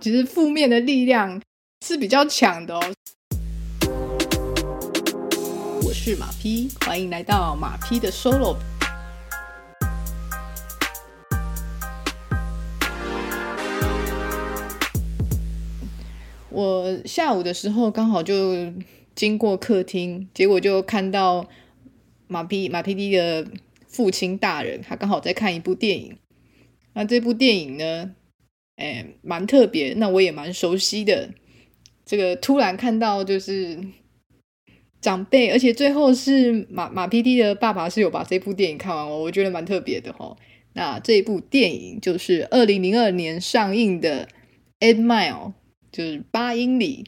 其实负面的力量是比较强的哦。我是马匹欢迎来到马匹的 Solo。我下午的时候刚好就经过客厅，结果就看到马匹马匹的父亲大人，他刚好在看一部电影。那这部电影呢，哎，蛮特别，那我也蛮熟悉的。这个突然看到就是长辈，而且最后是马马 PD 的爸爸是有把这部电影看完哦，我觉得蛮特别的哦。那这部电影就是二零零二年上映的《Eight Mile》，就是八英里。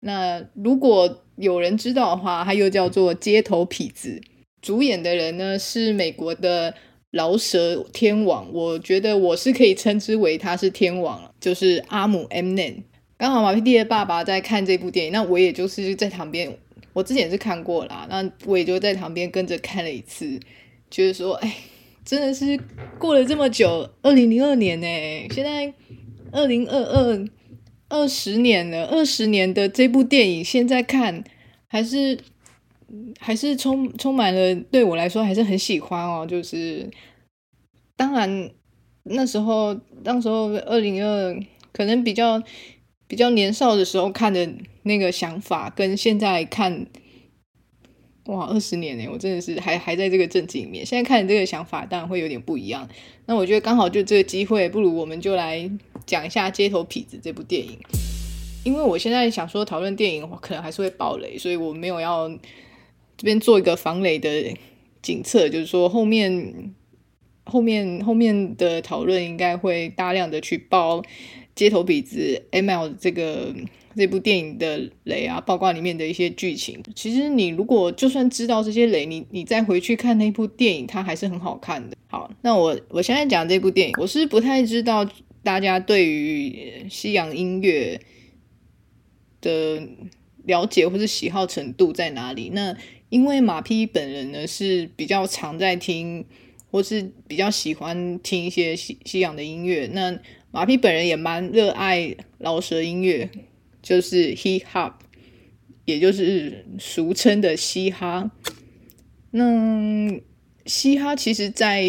那如果有人知道的话，它又叫做《街头痞子》。主演的人呢是美国的。饶舌天王，我觉得我是可以称之为他是天王，就是阿姆 M N。刚好马 PD 的爸爸在看这部电影，那我也就是在旁边，我之前是看过啦，那我也就在旁边跟着看了一次，就是说，哎，真的是过了这么久，二零零二年呢，现在二零二二二十年了，二十年的这部电影现在看还是。还是充充满了，对我来说还是很喜欢哦。就是当然那时候，那时候二零二可能比较比较年少的时候看的那个想法，跟现在看，哇，二十年呢，我真的是还还在这个阵子里面。现在看的这个想法当然会有点不一样。那我觉得刚好就这个机会，不如我们就来讲一下《街头痞子》这部电影。因为我现在想说讨论电影，可能还是会爆雷，所以我没有要。这边做一个防雷的警测，就是说后面后面后面的讨论应该会大量的去爆《街头痞子》ML 这个这部电影的雷啊，包括里面的一些剧情。其实你如果就算知道这些雷，你你再回去看那部电影，它还是很好看的。好，那我我现在讲这部电影，我是不太知道大家对于西洋音乐的了解或是喜好程度在哪里。那因为马匹本人呢是比较常在听，或是比较喜欢听一些西西洋的音乐。那马匹本人也蛮热爱饶舌音乐，就是 Hip Hop，也就是俗称的嘻哈。那嘻哈其实在，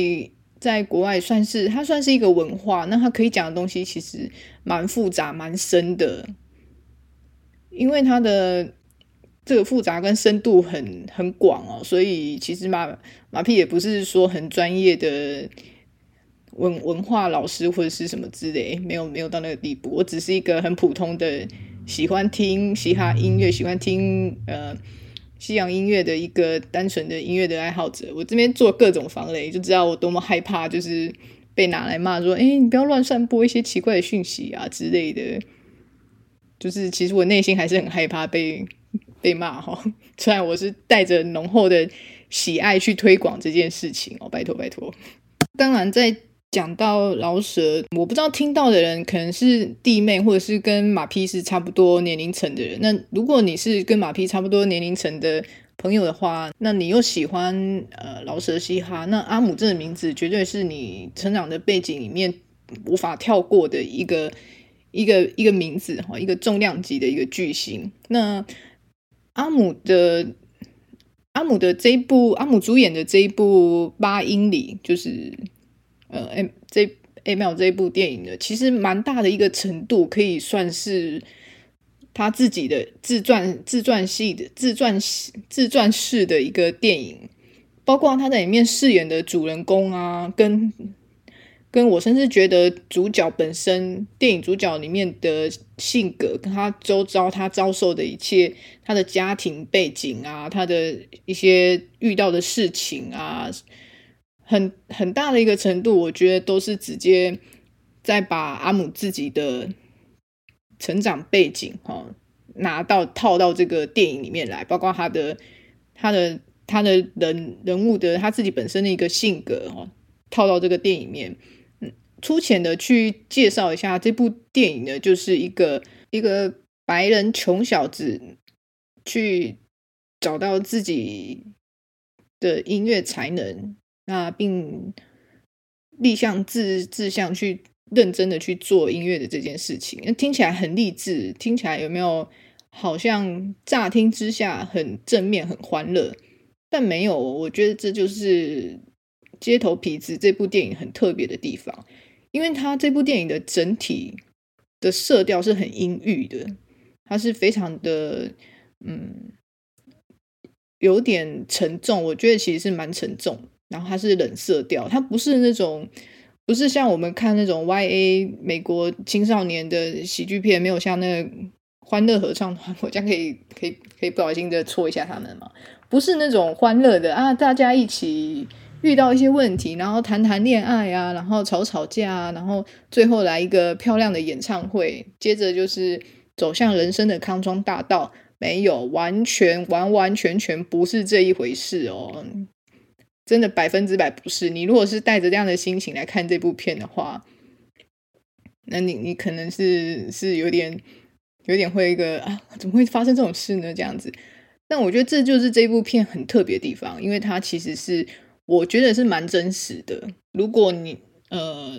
在在国外算是它算是一个文化。那它可以讲的东西其实蛮复杂、蛮深的，因为它的。这个复杂跟深度很很广哦，所以其实马马屁也不是说很专业的文文化老师或者是什么之类，没有没有到那个地步。我只是一个很普通的喜欢听嘻哈音乐、喜欢听呃西洋音乐的一个单纯的音乐的爱好者。我这边做各种防雷，就知道我多么害怕，就是被拿来骂说：“哎，你不要乱散播一些奇怪的讯息啊之类的。”就是其实我内心还是很害怕被。被骂哈，虽然我是带着浓厚的喜爱去推广这件事情哦，拜托拜托。当然，在讲到饶舌，我不知道听到的人可能是弟妹，或者是跟马匹是差不多年龄层的人。那如果你是跟马匹差不多年龄层的朋友的话，那你又喜欢呃饶舌嘻哈，那阿姆这个名字绝对是你成长的背景里面无法跳过的一个一个一个名字哈，一个重量级的一个巨星。那阿姆的阿姆的这一部，阿姆主演的这一部《八英里》，就是呃，M 这 ML 这一部电影呢，其实蛮大的一个程度，可以算是他自己的自传自传系的自传自传式的一个电影，包括他在里面饰演的主人公啊，跟。跟我甚至觉得主角本身，电影主角里面的性格，跟他周遭他遭受的一切，他的家庭背景啊，他的一些遇到的事情啊，很很大的一个程度，我觉得都是直接在把阿姆自己的成长背景哈拿到套到这个电影里面来，包括他的他的他的人人物的他自己本身的一个性格哈套到这个电影里面。粗浅的去介绍一下这部电影呢，就是一个一个白人穷小子去找到自己的音乐才能，那并立向志志向去认真的去做音乐的这件事情。听起来很励志，听起来有没有好像乍听之下很正面、很欢乐？但没有，我觉得这就是《街头痞子》这部电影很特别的地方，因为它这部电影的整体的色调是很阴郁的，它是非常的嗯，有点沉重。我觉得其实是蛮沉重，然后它是冷色调，它不是那种不是像我们看那种 YA 美国青少年的喜剧片，没有像那个欢乐合唱团，我这样可以可以可以不小心的戳一下他们嘛？不是那种欢乐的啊，大家一起遇到一些问题，然后谈谈恋爱啊，然后吵吵架啊，然后最后来一个漂亮的演唱会，接着就是走向人生的康庄大道。没有，完全完完全全不是这一回事哦，真的百分之百不是。你如果是带着这样的心情来看这部片的话，那你你可能是是有点有点会一个啊，怎么会发生这种事呢？这样子。但我觉得这就是这部片很特别的地方，因为它其实是我觉得是蛮真实的。如果你呃，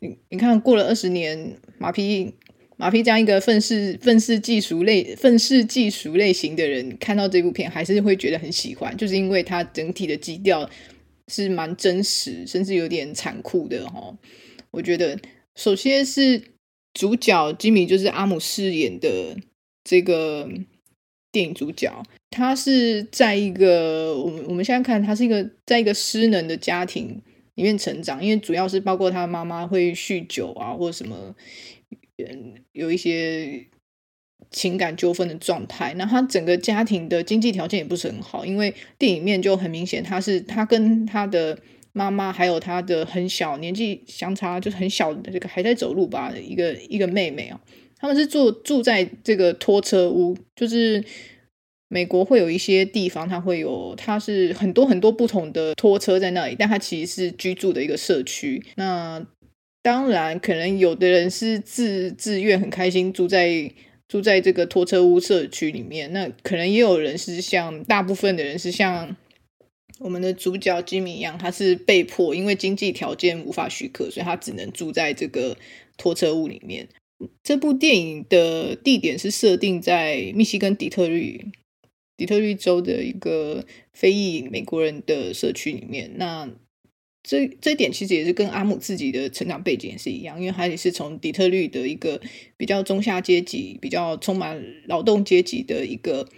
你你看过了二十年，马匹马匹这样一个愤世愤世嫉俗类愤世嫉俗类型的人，看到这部片还是会觉得很喜欢，就是因为它整体的基调是蛮真实，甚至有点残酷的齁。我觉得首先是主角吉米，就是阿姆饰演的这个。电影主角，他是在一个我们我们现在看，他是一个在一个失能的家庭里面成长，因为主要是包括他妈妈会酗酒啊，或者什么，嗯，有一些情感纠纷的状态。那他整个家庭的经济条件也不是很好，因为电影面就很明显，他是他跟他的妈妈还有他的很小年纪相差就是很小的这个还在走路吧一个一个妹妹啊。他们是住住在这个拖车屋，就是美国会有一些地方，它会有，它是很多很多不同的拖车在那里，但它其实是居住的一个社区。那当然，可能有的人是自自愿很开心住在住在这个拖车屋社区里面，那可能也有人是像大部分的人是像我们的主角吉米一样，他是被迫因为经济条件无法许可，所以他只能住在这个拖车屋里面。这部电影的地点是设定在密西根底特律，底特律州的一个非裔美国人的社区里面。那这这一点其实也是跟阿姆自己的成长背景也是一样，因为他也是从底特律的一个比较中下阶级、比较充满劳动阶级的一个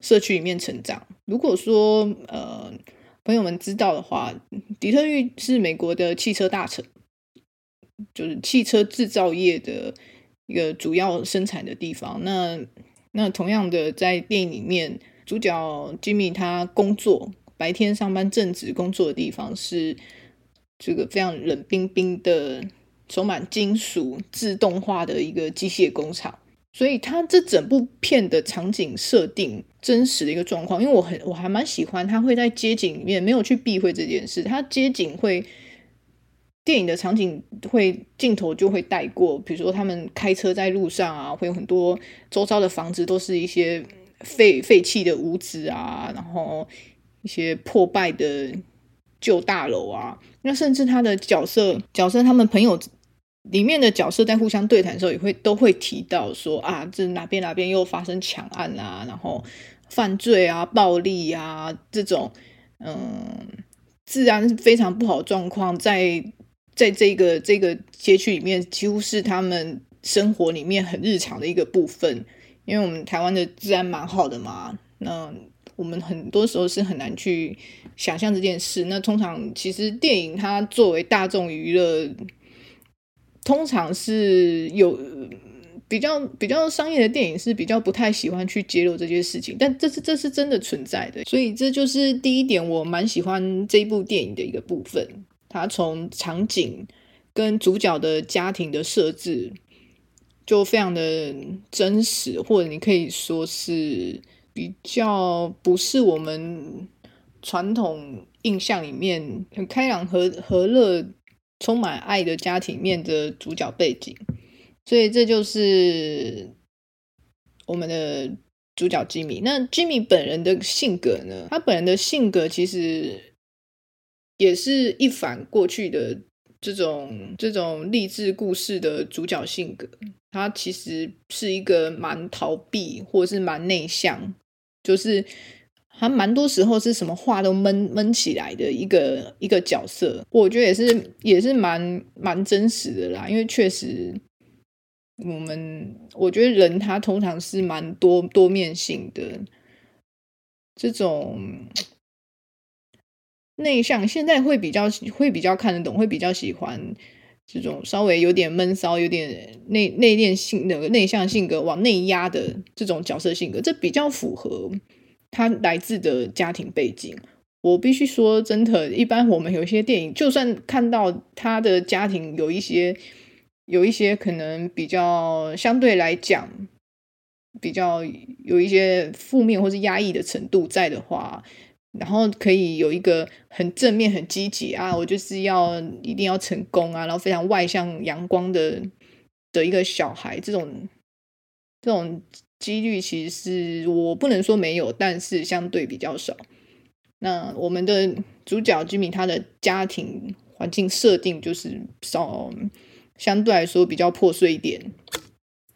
社区里面成长。如果说呃朋友们知道的话，底特律是美国的汽车大城，就是汽车制造业的。一个主要生产的地方。那那同样的，在电影里面，主角吉米他工作白天上班正职工作的地方是这个非常冷冰冰的、充满金属自动化的一个机械工厂。所以，他这整部片的场景设定真实的一个状况，因为我很我还蛮喜欢他会在街景里面没有去避讳这件事，他街景会。电影的场景会镜头就会带过，比如说他们开车在路上啊，会有很多周遭的房子都是一些废废弃的屋子啊，然后一些破败的旧大楼啊。那甚至他的角色角色，他们朋友里面的角色在互相对谈的时候，也会都会提到说啊，这哪边哪边又发生抢案啊，然后犯罪啊、暴力啊这种，嗯，治安非常不好的状况在。在这个这个街区里面，几乎是他们生活里面很日常的一个部分。因为我们台湾的治安蛮好的嘛，那我们很多时候是很难去想象这件事。那通常其实电影它作为大众娱乐，通常是有比较比较商业的电影是比较不太喜欢去揭露这些事情，但这是这是真的存在的。所以这就是第一点，我蛮喜欢这部电影的一个部分。它从场景跟主角的家庭的设置就非常的真实，或者你可以说是比较不是我们传统印象里面很开朗和和乐、充满爱的家庭面的主角背景，所以这就是我们的主角吉米。那吉米本人的性格呢？他本人的性格其实。也是一反过去的这种这种励志故事的主角性格，他其实是一个蛮逃避或者是蛮内向，就是他蛮多时候是什么话都闷闷起来的一个一个角色。我觉得也是也是蛮蛮真实的啦，因为确实我们我觉得人他通常是蛮多多面性的，这种。内向现在会比较会比较看得懂，会比较喜欢这种稍微有点闷骚、有点内内敛性的内向性格往内压的这种角色性格，这比较符合他来自的家庭背景。我必须说，真的，一般我们有一些电影，就算看到他的家庭有一些有一些可能比较相对来讲比较有一些负面或是压抑的程度在的话。然后可以有一个很正面、很积极啊，我就是要一定要成功啊，然后非常外向、阳光的的一个小孩，这种这种几率其实是我不能说没有，但是相对比较少。那我们的主角吉米，他的家庭环境设定就是少，相对来说比较破碎一点，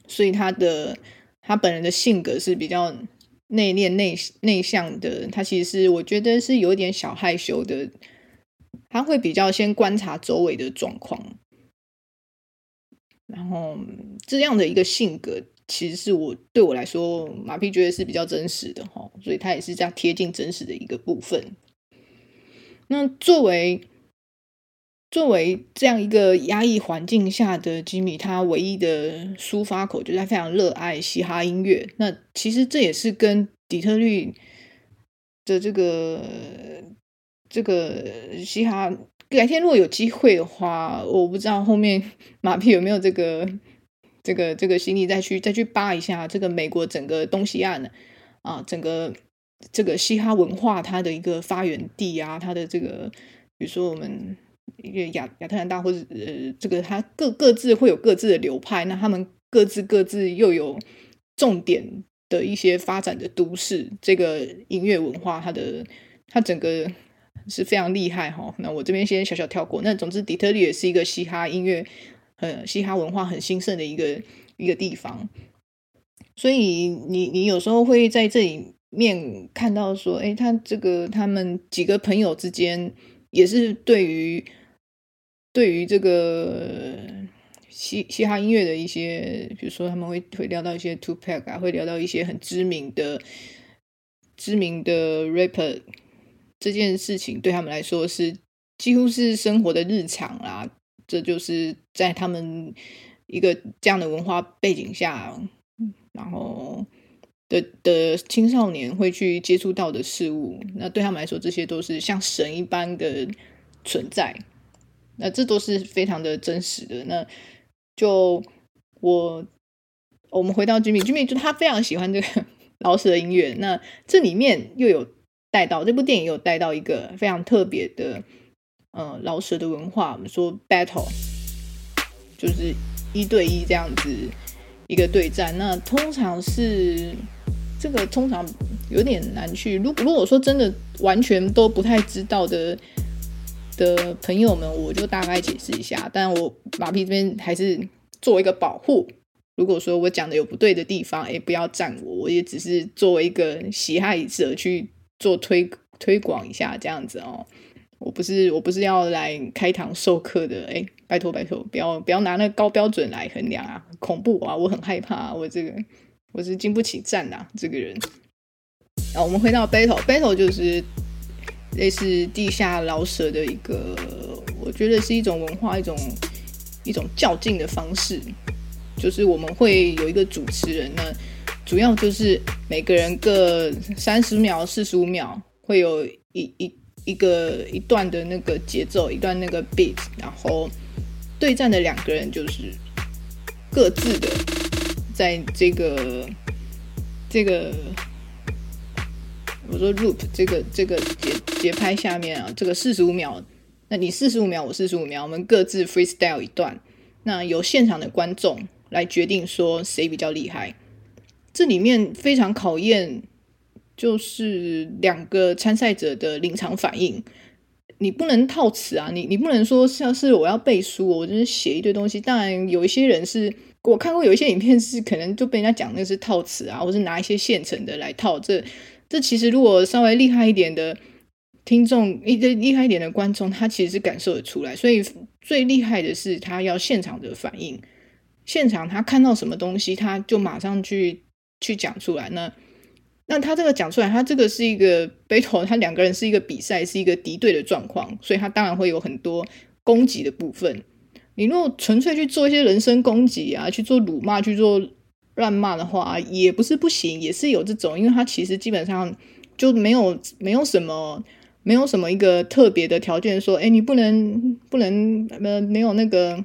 所以他的他本人的性格是比较。内敛、内内向的他，其实我觉得是有点小害羞的。他会比较先观察周围的状况，然后这样的一个性格，其实是我对我来说，马屁觉得是比较真实的哈。所以他也是这样贴近真实的一个部分。那作为。作为这样一个压抑环境下的吉米，他唯一的抒发口就是他非常热爱嘻哈音乐。那其实这也是跟底特律的这个这个嘻哈，改天如果有机会的话，我不知道后面 马屁有没有这个这个这个心力再去再去扒一下这个美国整个东西岸啊，整个这个嘻哈文化它的一个发源地啊，它的这个比如说我们。一个亚亚特兰大，或者呃，这个他各各自会有各自的流派，那他们各自各自又有重点的一些发展的都市，这个音乐文化，它的它整个是非常厉害哈。那我这边先小小跳过。那总之，底特律也是一个嘻哈音乐，呃，嘻哈文化很兴盛的一个一个地方。所以你你有时候会在这里面看到说，哎，他这个他们几个朋友之间。也是对于对于这个嘻嘻哈音乐的一些，比如说他们会会聊到一些 Tupac 啊，会聊到一些很知名的知名的 rapper，这件事情对他们来说是几乎是生活的日常啦。这就是在他们一个这样的文化背景下，然后。的的青少年会去接触到的事物，那对他们来说，这些都是像神一般的存在。那这都是非常的真实的。那就我我们回到 Jimmy，Jimmy 就他非常喜欢这个 老舍的音乐。那这里面又有带到这部电影，有带到一个非常特别的，呃，老舍的文化。我们说 battle，就是一对一这样子一个对战。那通常是。这个通常有点难去。如如果说真的完全都不太知道的的朋友们，我就大概解释一下。但我马屁这边还是做一个保护。如果说我讲的有不对的地方，哎，不要赞我。我也只是作为一个喜爱者去做推推广一下这样子哦。我不是我不是要来开堂授课的。哎，拜托拜托，不要不要拿那个高标准来衡量啊，恐怖啊，我很害怕，我这个。我是经不起战的这个人。好，我们回到 battle，battle 就是类似地下老舍的一个，我觉得是一种文化，一种一种较劲的方式。就是我们会有一个主持人呢，主要就是每个人各三十秒、四十五秒会有一一一个一段的那个节奏，一段那个 beat，然后对战的两个人就是各自的。在这个这个我说 loop 这个这个节节拍下面啊，这个四十五秒，那你四十五秒，我四十五秒，我们各自 freestyle 一段，那由现场的观众来决定说谁比较厉害。这里面非常考验，就是两个参赛者的临场反应。你不能套词啊，你你不能说像是我要背书，我就是写一堆东西。当然有一些人是我看过有一些影片是可能就被人家讲那是套词啊，或是拿一些现成的来套。这这其实如果稍微厉害一点的听众，一个厉害一点的观众，他其实是感受得出来。所以最厉害的是他要现场的反应，现场他看到什么东西，他就马上去去讲出来。那那他这个讲出来，他这个是一个 battle，他两个人是一个比赛，是一个敌对的状况，所以他当然会有很多攻击的部分。你如果纯粹去做一些人身攻击啊，去做辱骂，去做乱骂的话，也不是不行，也是有这种，因为他其实基本上就没有没有什么没有什么一个特别的条件说，哎，你不能不能呃没有那个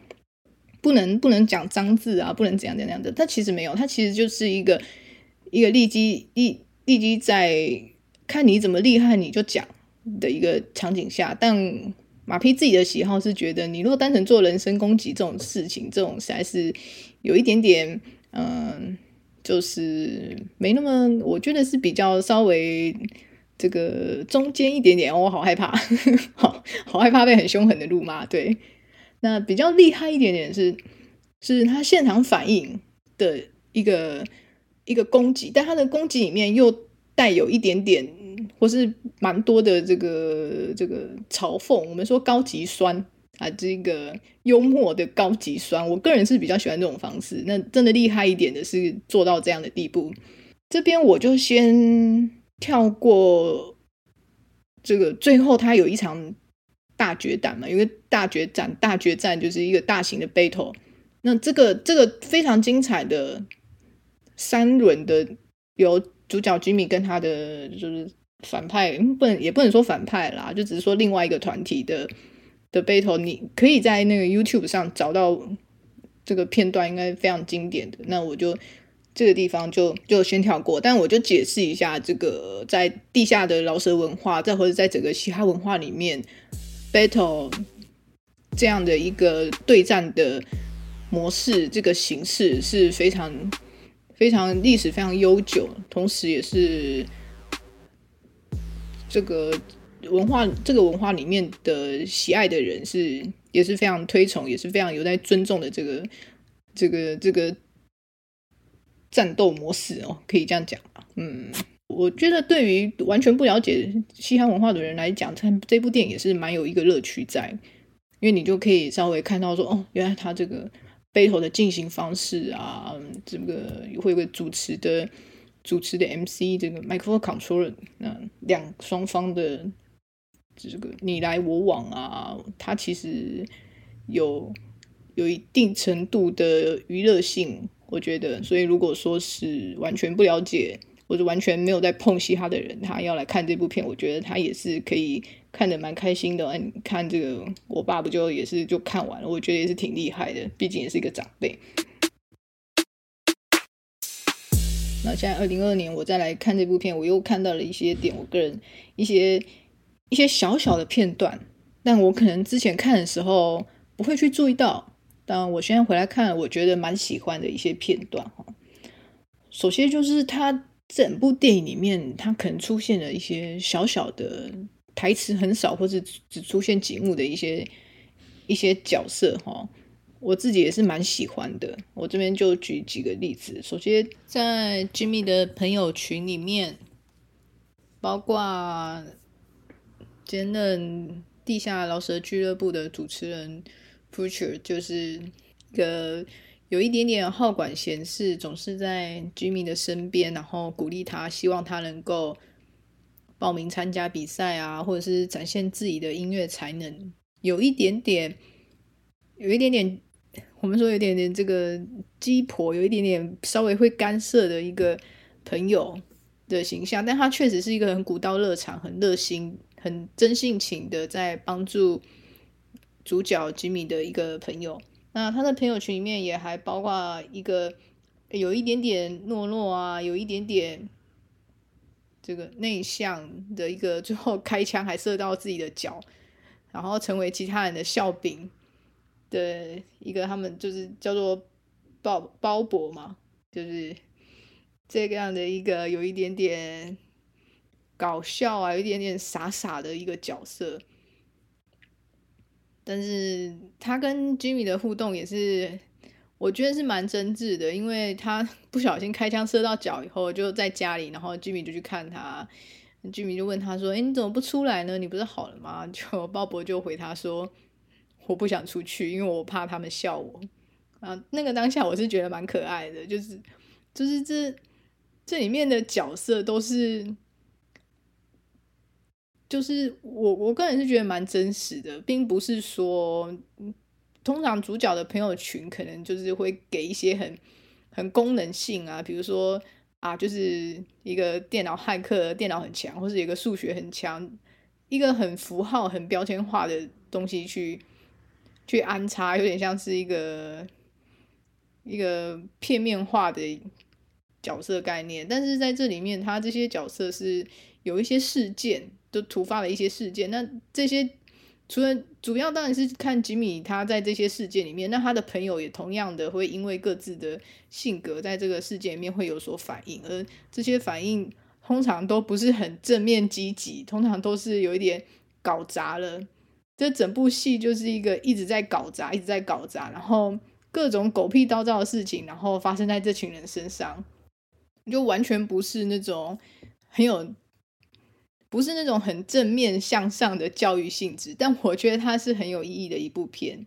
不能不能讲脏字啊，不能怎样怎样的，他其实没有，他其实就是一个一个立基立。立即在看你怎么厉害，你就讲的一个场景下，但马屁自己的喜好是觉得，你如果单纯做人身攻击这种事情，这种实在是有一点点，嗯、就是没那么，我觉得是比较稍微这个中间一点点，我好害怕，好好害怕被很凶狠的辱骂。对，那比较厉害一点点是，是他现场反应的一个。一个攻击，但他的攻击里面又带有一点点，或是蛮多的这个这个嘲讽。我们说高级酸啊，这个幽默的高级酸，我个人是比较喜欢这种方式。那真的厉害一点的是做到这样的地步。这边我就先跳过这个，最后他有一场大决战嘛，因为大决战，大决战就是一个大型的 battle。那这个这个非常精彩的。三轮的由主角 Jimmy 跟他的就是反派，不能也不能说反派啦，就只是说另外一个团体的的 battle，你可以在那个 YouTube 上找到这个片段，应该非常经典的。那我就这个地方就就先跳过，但我就解释一下这个在地下的饶舌文化，再或者在整个嘻哈文化里面 battle 这样的一个对战的模式，这个形式是非常。非常历史非常悠久，同时也是这个文化这个文化里面的喜爱的人是也是非常推崇，也是非常有在尊重的这个这个这个战斗模式哦，可以这样讲？嗯，我觉得对于完全不了解西汉文化的人来讲，看这部电影也是蛮有一个乐趣在，因为你就可以稍微看到说，哦，原来他这个。battle 的进行方式啊，这个会有个主持的主持的 MC，这个 microphone controller，那两双方的这个你来我往啊，它其实有有一定程度的娱乐性，我觉得。所以如果说是完全不了解或者完全没有在碰嘻哈的人，他要来看这部片，我觉得他也是可以。看得蛮开心的，哎，你看这个，我爸不就也是就看完了，我觉得也是挺厉害的，毕竟也是一个长辈。那现在二零二二年，我再来看这部片，我又看到了一些点，我个人一些一些小小的片段，但我可能之前看的时候不会去注意到，但我现在回来看，我觉得蛮喜欢的一些片段哈。首先就是他整部电影里面，他可能出现了一些小小的。台词很少，或者只出现几幕的一些一些角色哈，我自己也是蛮喜欢的。我这边就举几个例子。首先，在 Jimmy 的朋友群里面，包括兼任地下饶舌俱乐部的主持人 putsure 就是一个有一点点好管闲事，总是在 Jimmy 的身边，然后鼓励他，希望他能够。报名参加比赛啊，或者是展现自己的音乐才能，有一点点，有一点点，我们说有点点这个鸡婆，有一点点稍微会干涉的一个朋友的形象，但他确实是一个很古道热肠、很热心、很真性情的在帮助主角吉米的一个朋友。那他的朋友群里面也还包括一个有一点点懦弱啊，有一点点。这个内向的一个，最后开枪还射到自己的脚，然后成为其他人的笑柄的一个，他们就是叫做鲍鲍勃嘛，就是这个样的一个有一点点搞笑啊，有一点点傻傻的一个角色。但是他跟 Jimmy 的互动也是，我觉得是蛮真挚的，因为他 不小心开枪射到脚以后，就在家里，然后 Jimmy 就去看他，Jimmy 就问他说：“诶，你怎么不出来呢？你不是好了吗？”就 鲍勃就回他说：“我不想出去，因为我怕他们笑我。”啊，那个当下我是觉得蛮可爱的，就是就是这这里面的角色都是。就是我我个人是觉得蛮真实的，并不是说通常主角的朋友群可能就是会给一些很很功能性啊，比如说啊，就是一个电脑骇客，电脑很强，或是一个数学很强，一个很符号、很标签化的东西去去安插，有点像是一个一个片面化的角色概念。但是在这里面，他这些角色是有一些事件。就突发了一些事件，那这些除了主要当然是看吉米他在这些事件里面，那他的朋友也同样的会因为各自的性格在这个事件里面会有所反应，而这些反应通常都不是很正面积极，通常都是有一点搞砸了。这整部戏就是一个一直在搞砸，一直在搞砸，然后各种狗屁倒灶的事情，然后发生在这群人身上，就完全不是那种很有。不是那种很正面向上的教育性质，但我觉得它是很有意义的一部片。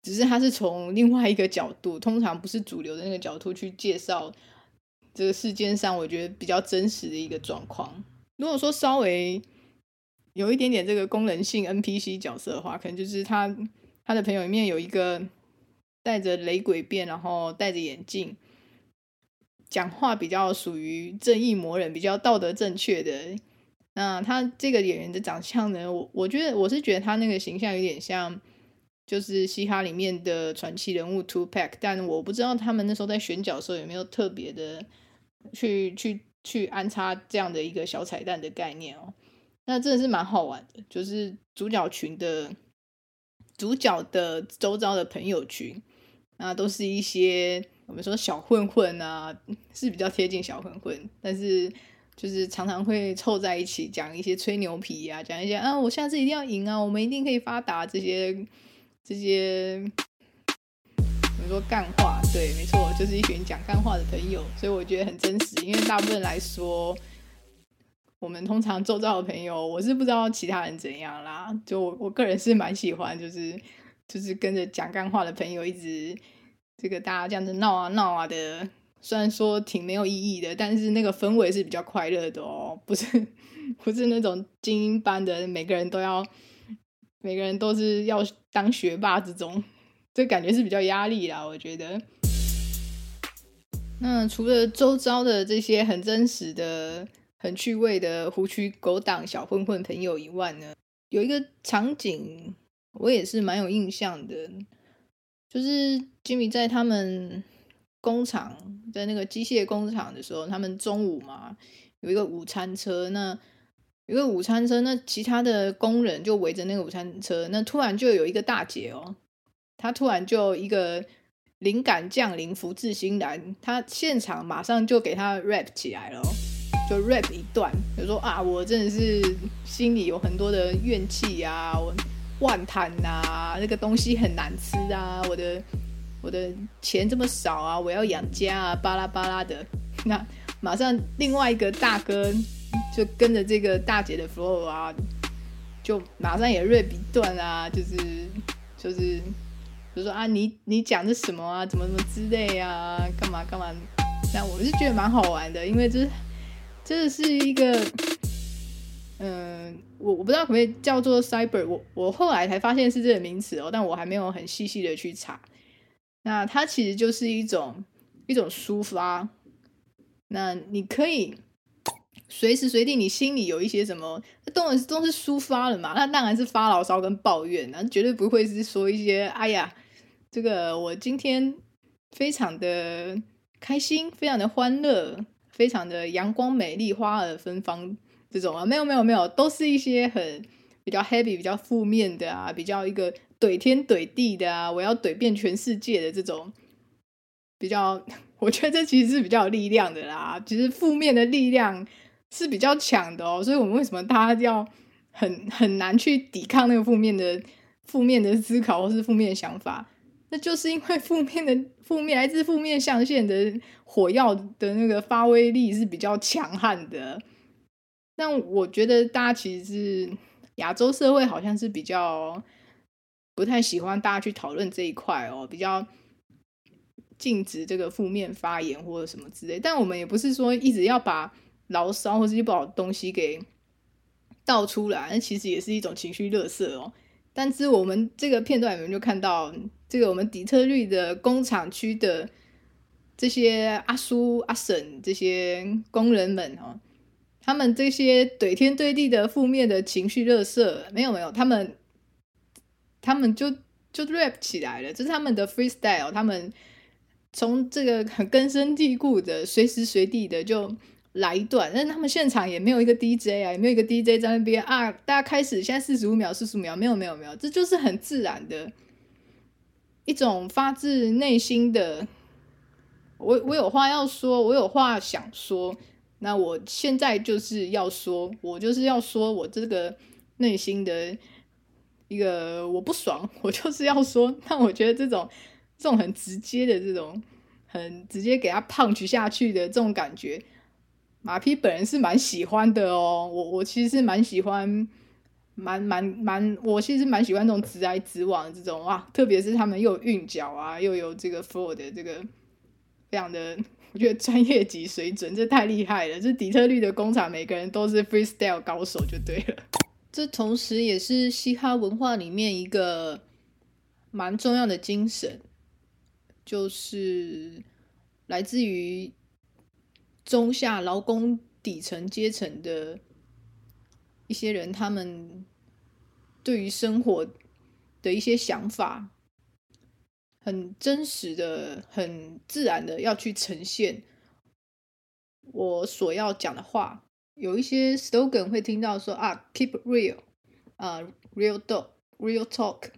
只是它是从另外一个角度，通常不是主流的那个角度去介绍这个世界上，我觉得比较真实的一个状况。如果说稍微有一点点这个功能性 NPC 角色的话，可能就是他他的朋友里面有一个戴着雷鬼辫，然后戴着眼镜，讲话比较属于正义魔人，比较道德正确的。那他这个演员的长相呢？我我觉得我是觉得他那个形象有点像，就是嘻哈里面的传奇人物 Tupac，但我不知道他们那时候在选角的时候有没有特别的去去去安插这样的一个小彩蛋的概念哦。那真的是蛮好玩的，就是主角群的主角的周遭的朋友群，那都是一些我们说小混混啊，是比较贴近小混混，但是。就是常常会凑在一起讲一些吹牛皮啊，讲一些啊，我下次一定要赢啊，我们一定可以发达这些这些怎么说干话？对，没错，就是一群讲干话的朋友，所以我觉得很真实。因为大部分来说，我们通常周遭的朋友，我是不知道其他人怎样啦。就我我个人是蛮喜欢，就是就是跟着讲干话的朋友，一直这个大家这样子闹啊闹啊的。虽然说挺没有意义的，但是那个氛围是比较快乐的哦，不是 不是那种精英班的，每个人都要，每个人都是要当学霸这种，这感觉是比较压力啦，我觉得。那除了周遭的这些很真实的、很趣味的狐群狗党小混混朋友以外呢，有一个场景我也是蛮有印象的，就是 Jimmy 在他们。工厂在那个机械工厂的时候，他们中午嘛有一个午餐车，那有一个午餐车，那其他的工人就围着那个午餐车，那突然就有一个大姐哦，她突然就一个灵感降临，福至心来，她现场马上就给她 rap 起来了，就 rap 一段，就说啊，我真的是心里有很多的怨气啊，我万叹呐，那个东西很难吃啊，我的。我的钱这么少啊，我要养家啊，巴拉巴拉的。那马上另外一个大哥就跟着这个大姐的 flow 啊，就马上也 rap 一段啊，就是就是就说啊，你你讲的什么啊，怎么怎么之类啊，干嘛干嘛？那我是觉得蛮好玩的，因为这这是一个，嗯、我我不知道可不可以叫做 cyber，我我后来才发现是这个名词哦，但我还没有很细细的去查。那它其实就是一种一种抒发，那你可以随时随地，你心里有一些什么，当然都是抒发了嘛。那当然是发牢骚跟抱怨，那绝对不会是说一些“哎呀，这个我今天非常的开心，非常的欢乐，非常的阳光美丽，花儿芬芳”这种啊，没有没有没有，都是一些很比较 happy、比较负面的啊，比较一个。怼天怼地的啊！我要怼遍全世界的这种比较，我觉得这其实是比较有力量的啦。其实负面的力量是比较强的哦，所以我们为什么大家要很很难去抵抗那个负面的负面的思考或是负面想法，那就是因为负面的负面来自负面象限的火药的那个发威力是比较强悍的。但我觉得大家其实是亚洲社会好像是比较不太喜欢大家去讨论这一块哦，比较禁止这个负面发言或者什么之类。但我们也不是说一直要把牢骚或是一不好东西给倒出来，那其实也是一种情绪垃圾哦。但是我们这个片段里面就看到，这个我们底特律的工厂区的这些阿叔阿婶这些工人们哦。他们这些怼天怼地的负面的情绪垃圾，没有没有，他们他们就就 rap 起来了，这是他们的 freestyle，他们从这个很根深蒂固的，随时随地的就来一段，但他们现场也没有一个 DJ 啊，也没有一个 DJ 在那边啊，大家开始，现在四十五秒，四十五秒，没有没有没有，这就是很自然的一种发自内心的，我我有话要说，我有话想说。那我现在就是要说，我就是要说我这个内心的一个我不爽，我就是要说。那我觉得这种这种很直接的这种很直接给他 punch 下去的这种感觉，马匹本人是蛮喜欢的哦。我我其实是蛮喜欢，蛮蛮蛮，我其实蛮喜欢这种直来直往的这种哇，特别是他们又有韵脚啊，又有这个 flow 的这个非常的。我觉得专业级水准，这太厉害了！这底特律的工厂，每个人都是 freestyle 高手，就对了。这同时也是嘻哈文化里面一个蛮重要的精神，就是来自于中下劳工底层阶层的一些人，他们对于生活的一些想法。很真实的、很自然的要去呈现我所要讲的话。有一些 slogan 会听到说啊，keep real，啊，real talk，real talk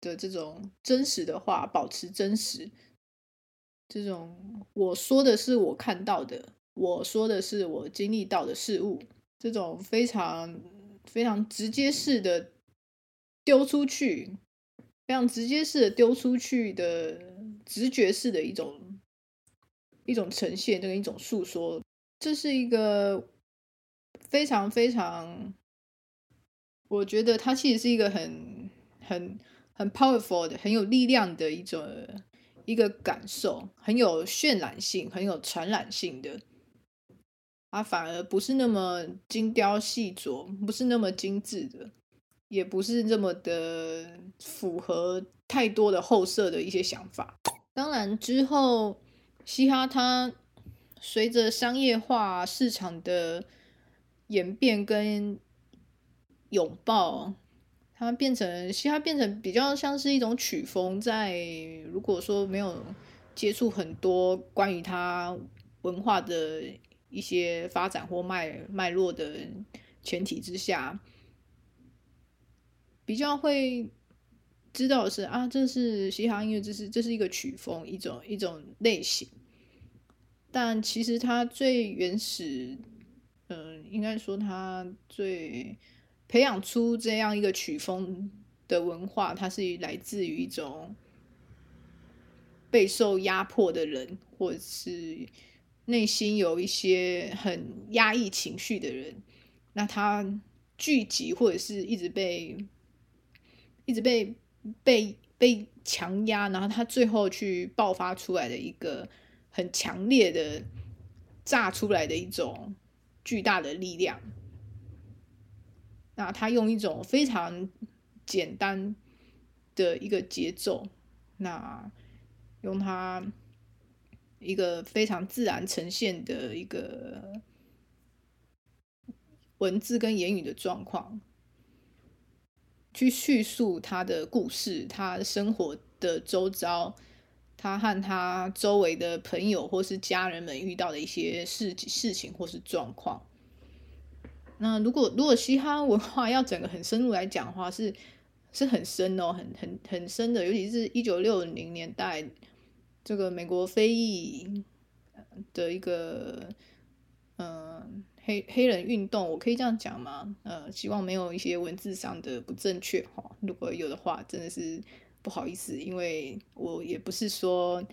的这种真实的话，保持真实。这种我说的是我看到的，我说的是我经历到的事物。这种非常非常直接式的丢出去。非常直接式的丢出去的直觉式的一种一种呈现，跟一种诉说，这是一个非常非常，我觉得它其实是一个很很很 powerful 的、很有力量的一种一个感受，很有渲染性、很有传染性的。它反而不是那么精雕细琢，不是那么精致的。也不是这么的符合太多的后设的一些想法。当然之后，嘻哈它随着商业化市场的演变跟拥抱，它变成嘻哈变成比较像是一种曲风。在如果说没有接触很多关于它文化的一些发展或脉脉络的前提之下。比较会知道的是啊，这是嘻哈音乐，这是这是一个曲风，一种一种类型。但其实它最原始，嗯、应该说他最培养出这样一个曲风的文化，它是来自于一种备受压迫的人，或者是内心有一些很压抑情绪的人，那他聚集或者是一直被。一直被被被强压，然后他最后去爆发出来的一个很强烈的炸出来的一种巨大的力量。那他用一种非常简单的一个节奏，那用他一个非常自然呈现的一个文字跟言语的状况。去叙述他的故事，他生活的周遭，他和他周围的朋友或是家人们遇到的一些事事情或是状况。那如果如果嘻哈文化要整个很深入来讲的话，是是很深哦，很很很深的，尤其是一九六零年代这个美国非裔的一个呃黑黑人运动，我可以这样讲吗？呃，希望没有一些文字上的不正确哈，如果有的话，真的是不好意思，因为我也不是说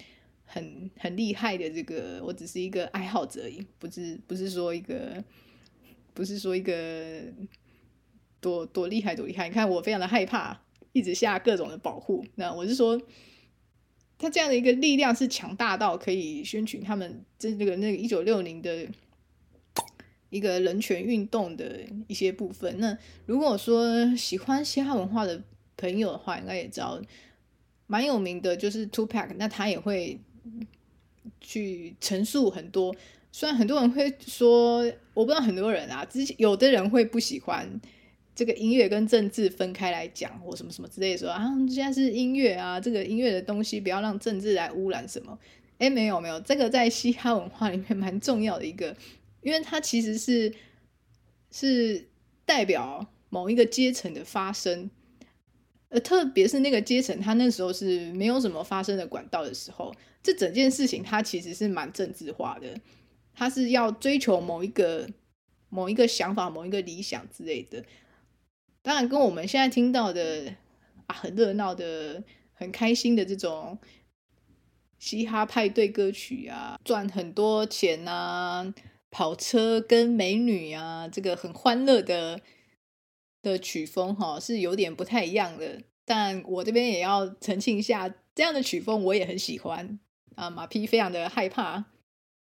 很很厉害的这个，我只是一个爱好者而已，不是不是说一个不是说一个多多厉害多厉害，你看我非常的害怕，一直下各种的保护，那我是说。他这样的一个力量是强大到可以宣举他们这这个那个一九六零的一个人权运动的一些部分。那如果说喜欢嘻哈文化的朋友的话，应该也知道蛮有名的，就是 Tupac。那他也会去陈述很多，虽然很多人会说，我不知道很多人啊，之前有的人会不喜欢。这个音乐跟政治分开来讲，或什么什么之类说啊，现在是音乐啊，这个音乐的东西不要让政治来污染什么。诶，没有没有，这个在嘻哈文化里面蛮重要的一个，因为它其实是是代表某一个阶层的发声，特别是那个阶层，他那时候是没有什么发生的管道的时候，这整件事情它其实是蛮政治化的，它是要追求某一个某一个想法、某一个理想之类的。当然，跟我们现在听到的啊，很热闹的、很开心的这种嘻哈派对歌曲啊，赚很多钱啊，跑车跟美女啊，这个很欢乐的的曲风哈，是有点不太一样的。但我这边也要澄清一下，这样的曲风我也很喜欢啊。马匹非常的害怕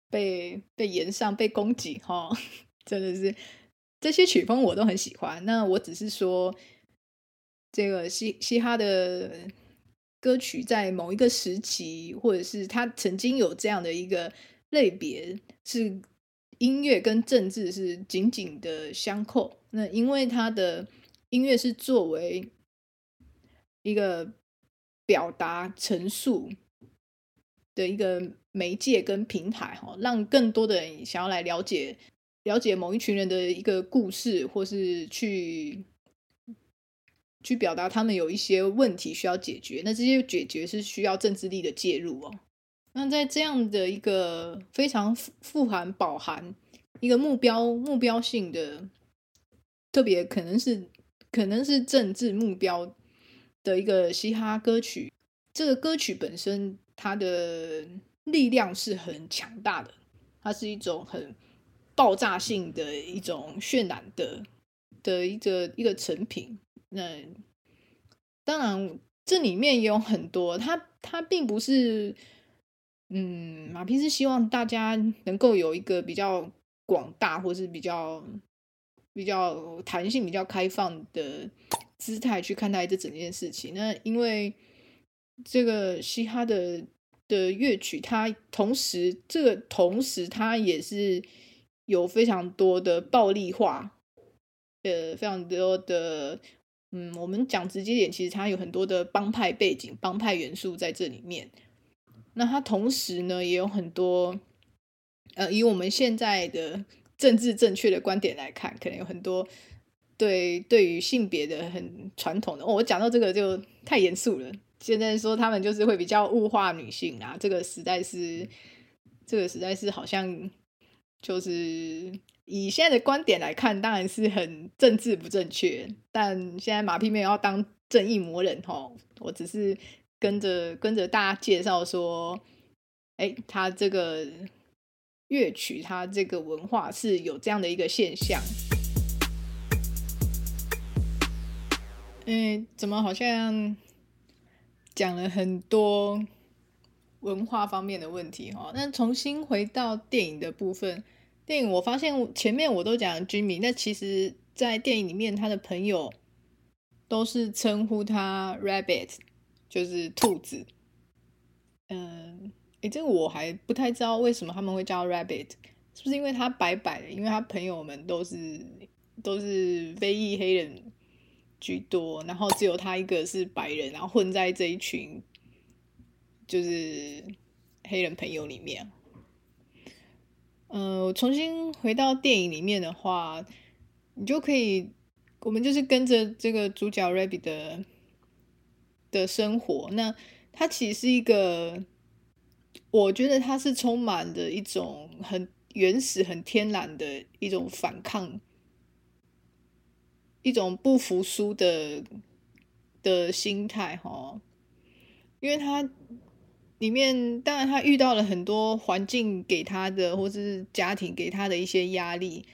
被被炎上、被攻击哈，真的是。这些曲风我都很喜欢。那我只是说，这个嘻嘻哈的歌曲在某一个时期，或者是他曾经有这样的一个类别，是音乐跟政治是紧紧的相扣。那因为他的音乐是作为一个表达陈述的一个媒介跟平台，哈，让更多的人想要来了解。了解某一群人的一个故事，或是去去表达他们有一些问题需要解决，那这些解决是需要政治力的介入哦。那在这样的一个非常富含、饱含一个目标目标性的，特别可能是可能是政治目标的一个嘻哈歌曲，这个歌曲本身它的力量是很强大的，它是一种很。爆炸性的一种渲染的的一个一个成品，那当然这里面也有很多，它它并不是，嗯，马匹是希望大家能够有一个比较广大或是比较比较弹性、比较开放的姿态去看待这整件事情。那因为这个嘻哈的的乐曲，它同时这个同时它也是。有非常多的暴力化，呃，非常多的，嗯，我们讲直接点，其实它有很多的帮派背景、帮派元素在这里面。那它同时呢，也有很多，呃，以我们现在的政治正确的观点来看，可能有很多对对于性别的很传统的。哦，我讲到这个就太严肃了。现在说他们就是会比较物化女性啊，这个实在是，这个实在是好像。就是以现在的观点来看，当然是很政治不正确。但现在马屁没有要当正义魔人吼，我只是跟着跟着大家介绍说，哎，他这个乐曲，他这个文化是有这样的一个现象。嗯，怎么好像讲了很多？文化方面的问题哈，那重新回到电影的部分，电影我发现前面我都讲 Jimmy，那其实，在电影里面他的朋友都是称呼他 Rabbit，就是兔子。嗯，诶，这个我还不太知道为什么他们会叫 Rabbit，是不是因为他白白的？因为他朋友们都是都是非裔黑人居多，然后只有他一个是白人，然后混在这一群。就是黑人朋友里面，呃，我重新回到电影里面的话，你就可以，我们就是跟着这个主角 Rabbit 的的生活。那他其实是一个，我觉得他是充满着一种很原始、很天然的一种反抗，一种不服输的的心态哈。因为他里面当然他遇到了很多环境给他的，或是家庭给他的一些压力。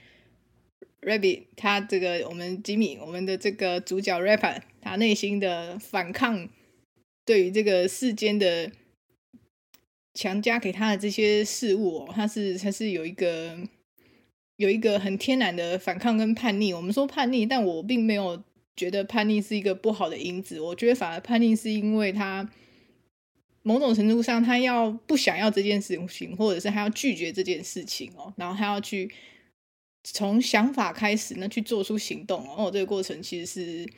Rabbit 他这个我们吉米，我们的这个主角 Rapper，他内心的反抗，对于这个世间的强加给他的这些事物哦，他是他是有一个有一个很天然的反抗跟叛逆。我们说叛逆，但我并没有觉得叛逆是一个不好的因子。我觉得反而叛逆是因为他某种程度上他要不想要这件事情，或者是他要拒绝这件事情哦，然后他要去。从想法开始，那去做出行动哦，这个过程其实是，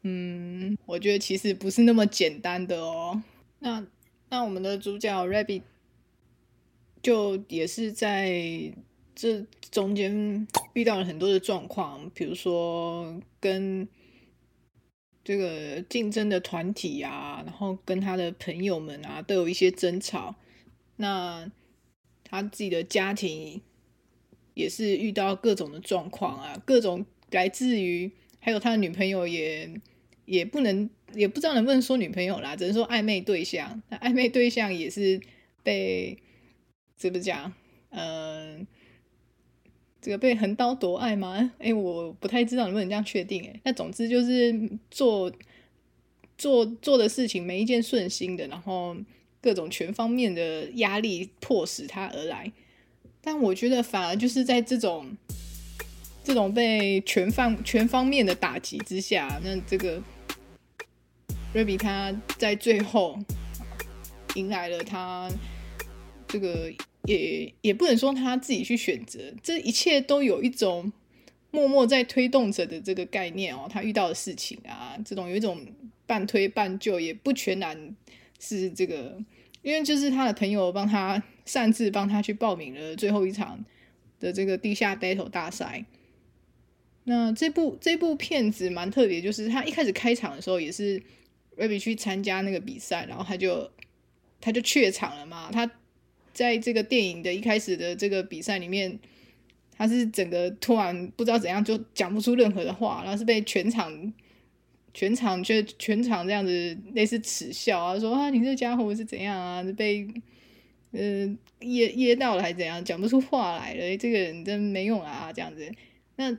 嗯，我觉得其实不是那么简单的哦。那那我们的主角 Rabbit 就也是在这中间遇到了很多的状况，比如说跟这个竞争的团体啊，然后跟他的朋友们啊都有一些争吵。那他自己的家庭。也是遇到各种的状况啊，各种来自于，还有他的女朋友也也不能，也不知道能不能说女朋友啦，只能说暧昧对象。那暧昧对象也是被怎么讲？嗯、呃，这个被横刀夺爱吗？哎，我不太知道能不能这样确定。哎，那总之就是做做做的事情没一件顺心的，然后各种全方面的压力迫使他而来。但我觉得，反而就是在这种这种被全方全方面的打击之下，那这个瑞比他在最后迎来了他这个也也不能说他自己去选择，这一切都有一种默默在推动着的这个概念哦。他遇到的事情啊，这种有一种半推半就，也不全然是这个。因为就是他的朋友帮他擅自帮他去报名了最后一场的这个地下 battle 大赛。那这部这部片子蛮特别，就是他一开始开场的时候也是 Ruby 去参加那个比赛，然后他就他就怯场了嘛。他在这个电影的一开始的这个比赛里面，他是整个突然不知道怎样就讲不出任何的话，然后是被全场。全场就全场这样子类似耻笑啊，说啊，你这家伙是怎样啊？被呃噎噎到了还是怎样？讲不出话来了，这个人真没用啊！这样子，那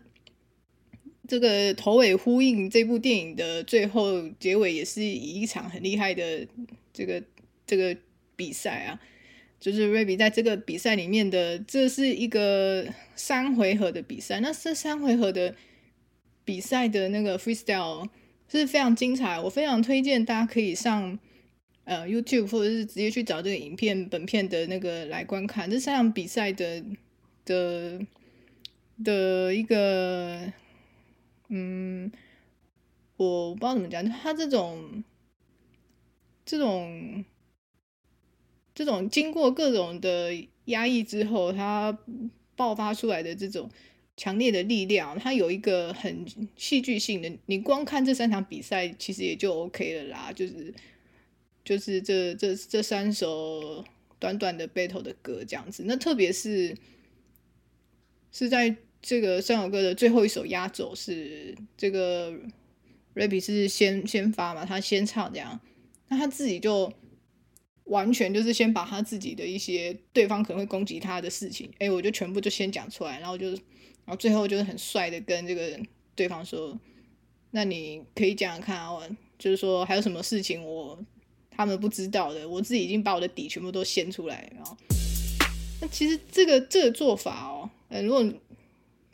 这个头尾呼应，这部电影的最后结尾也是以一场很厉害的这个这个比赛啊，就是 Rabbit 在这个比赛里面的，这是一个三回合的比赛。那这三回合的比赛的那个 freestyle。是非常精彩，我非常推荐大家可以上呃 YouTube 或者是直接去找这个影片本片的那个来观看。这三场比赛的的的一个，嗯，我不知道怎么讲，他这种这种这种经过各种的压抑之后，他爆发出来的这种。强烈的力量，它有一个很戏剧性的。你光看这三场比赛，其实也就 OK 了啦。就是就是这这这三首短短的 battle 的歌这样子。那特别是是在这个三首歌的最后一首压轴，是这个，Rap 是先先发嘛，他先唱这样，那他自己就完全就是先把他自己的一些对方可能会攻击他的事情，哎，我就全部就先讲出来，然后就是。然后最后就是很帅的跟这个对方说：“那你可以讲讲看啊，就是说还有什么事情我他们不知道的，我自己已经把我的底全部都掀出来。”然后，那其实这个这个做法哦，呃，如果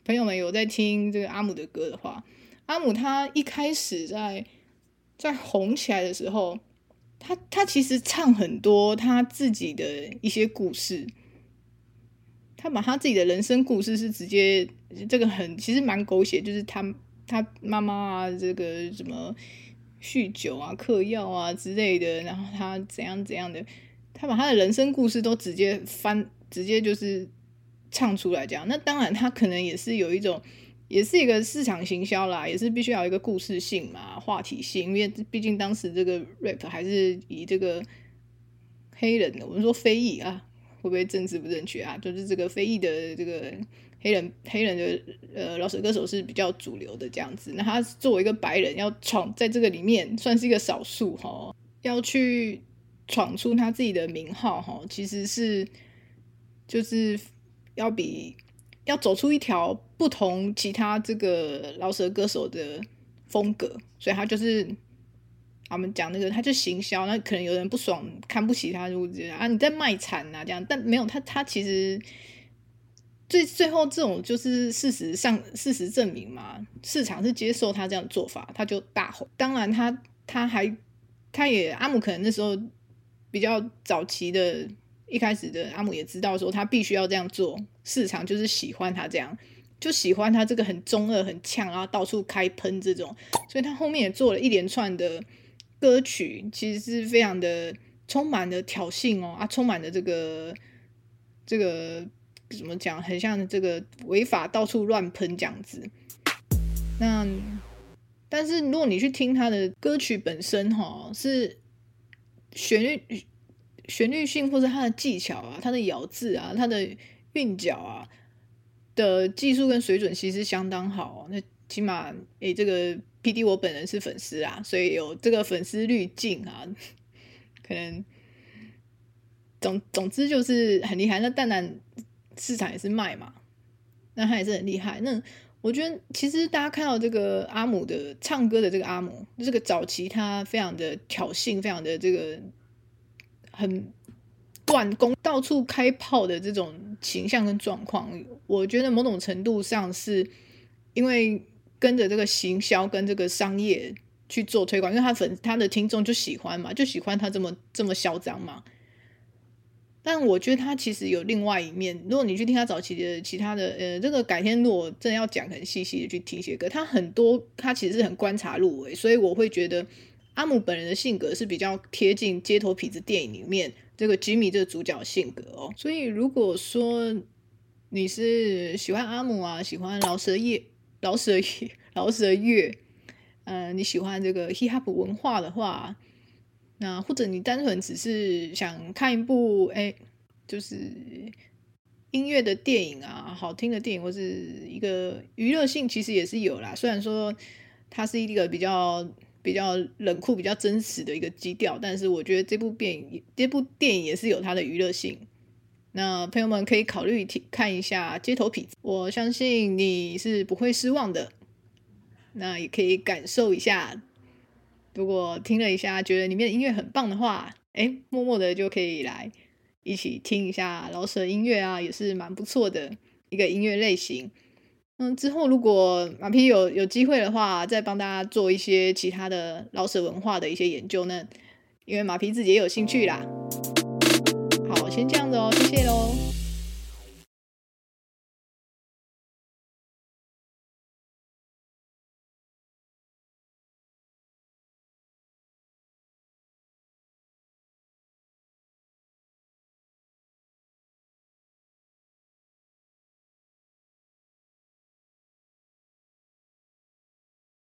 朋友们有在听这个阿姆的歌的话，阿姆他一开始在在红起来的时候，他他其实唱很多他自己的一些故事。他把他自己的人生故事是直接这个很其实蛮狗血，就是他他妈妈啊，这个什么酗酒啊、嗑药啊之类的，然后他怎样怎样的，他把他的人生故事都直接翻，直接就是唱出来这样。那当然，他可能也是有一种，也是一个市场行销啦，也是必须要有一个故事性嘛、话题性，因为毕竟当时这个 rap 还是以这个黑人的，我们说非裔啊。会不会政治不正确啊？就是这个非裔的这个黑人黑人的呃老舌歌手是比较主流的这样子。那他作为一个白人，要闯在这个里面，算是一个少数哈，要去闯出他自己的名号哈，其实是就是要比要走出一条不同其他这个饶舌歌手的风格，所以他就是。我们讲那个，他就行销，那可能有人不爽，看不起他，就觉得啊你在卖惨啊这样，但没有他，他其实最最后这种就是事实上，事实证明嘛，市场是接受他这样的做法，他就大红。当然，他他还他也阿姆可能那时候比较早期的，一开始的阿姆也知道说他必须要这样做，市场就是喜欢他这样，就喜欢他这个很中二、很呛，然后到处开喷这种，所以他后面也做了一连串的。歌曲其实是非常的充满了挑衅哦啊，充满了这个这个怎么讲，很像这个违法到处乱喷这样子。那但是如果你去听他的歌曲本身哈，是旋律旋律性或者他的技巧啊，他的咬字啊，他的韵脚啊的技术跟水准其实相当好。那起码诶、这个。P D，我本人是粉丝啊，所以有这个粉丝滤镜啊，可能总总之就是很厉害。那蛋蛋市场也是卖嘛，那他也是很厉害。那我觉得其实大家看到这个阿姆的唱歌的这个阿姆，这个早期他非常的挑衅，非常的这个很断供、到处开炮的这种形象跟状况，我觉得某种程度上是因为。跟着这个行销跟这个商业去做推广，因为他粉他的听众就喜欢嘛，就喜欢他这么这么嚣张嘛。但我觉得他其实有另外一面。如果你去听他早期的其他的，呃，这个改天如果真的要讲，很细细的去听些歌，他很多他其实是很观察入微，所以我会觉得阿姆本人的性格是比较贴近街头痞子电影里面这个吉米这个主角性格哦。所以如果说你是喜欢阿姆啊，喜欢饶舌叶。饶舌乐，饶舌乐，嗯、呃，你喜欢这个 hip hop 文化的话，那或者你单纯只是想看一部，哎，就是音乐的电影啊，好听的电影，或是一个娱乐性，其实也是有啦。虽然说它是一个比较比较冷酷、比较真实的一个基调，但是我觉得这部电影，这部电影也是有它的娱乐性。那朋友们可以考虑听看一下《街头痞子》，我相信你是不会失望的。那也可以感受一下，如果听了一下觉得里面的音乐很棒的话，哎，默默的就可以来一起听一下饶舌音乐啊，也是蛮不错的一个音乐类型。嗯，之后如果马匹有有机会的话，再帮大家做一些其他的老舍文化的一些研究呢，因为马匹自己也有兴趣啦。好，先这样子哦，谢谢喽。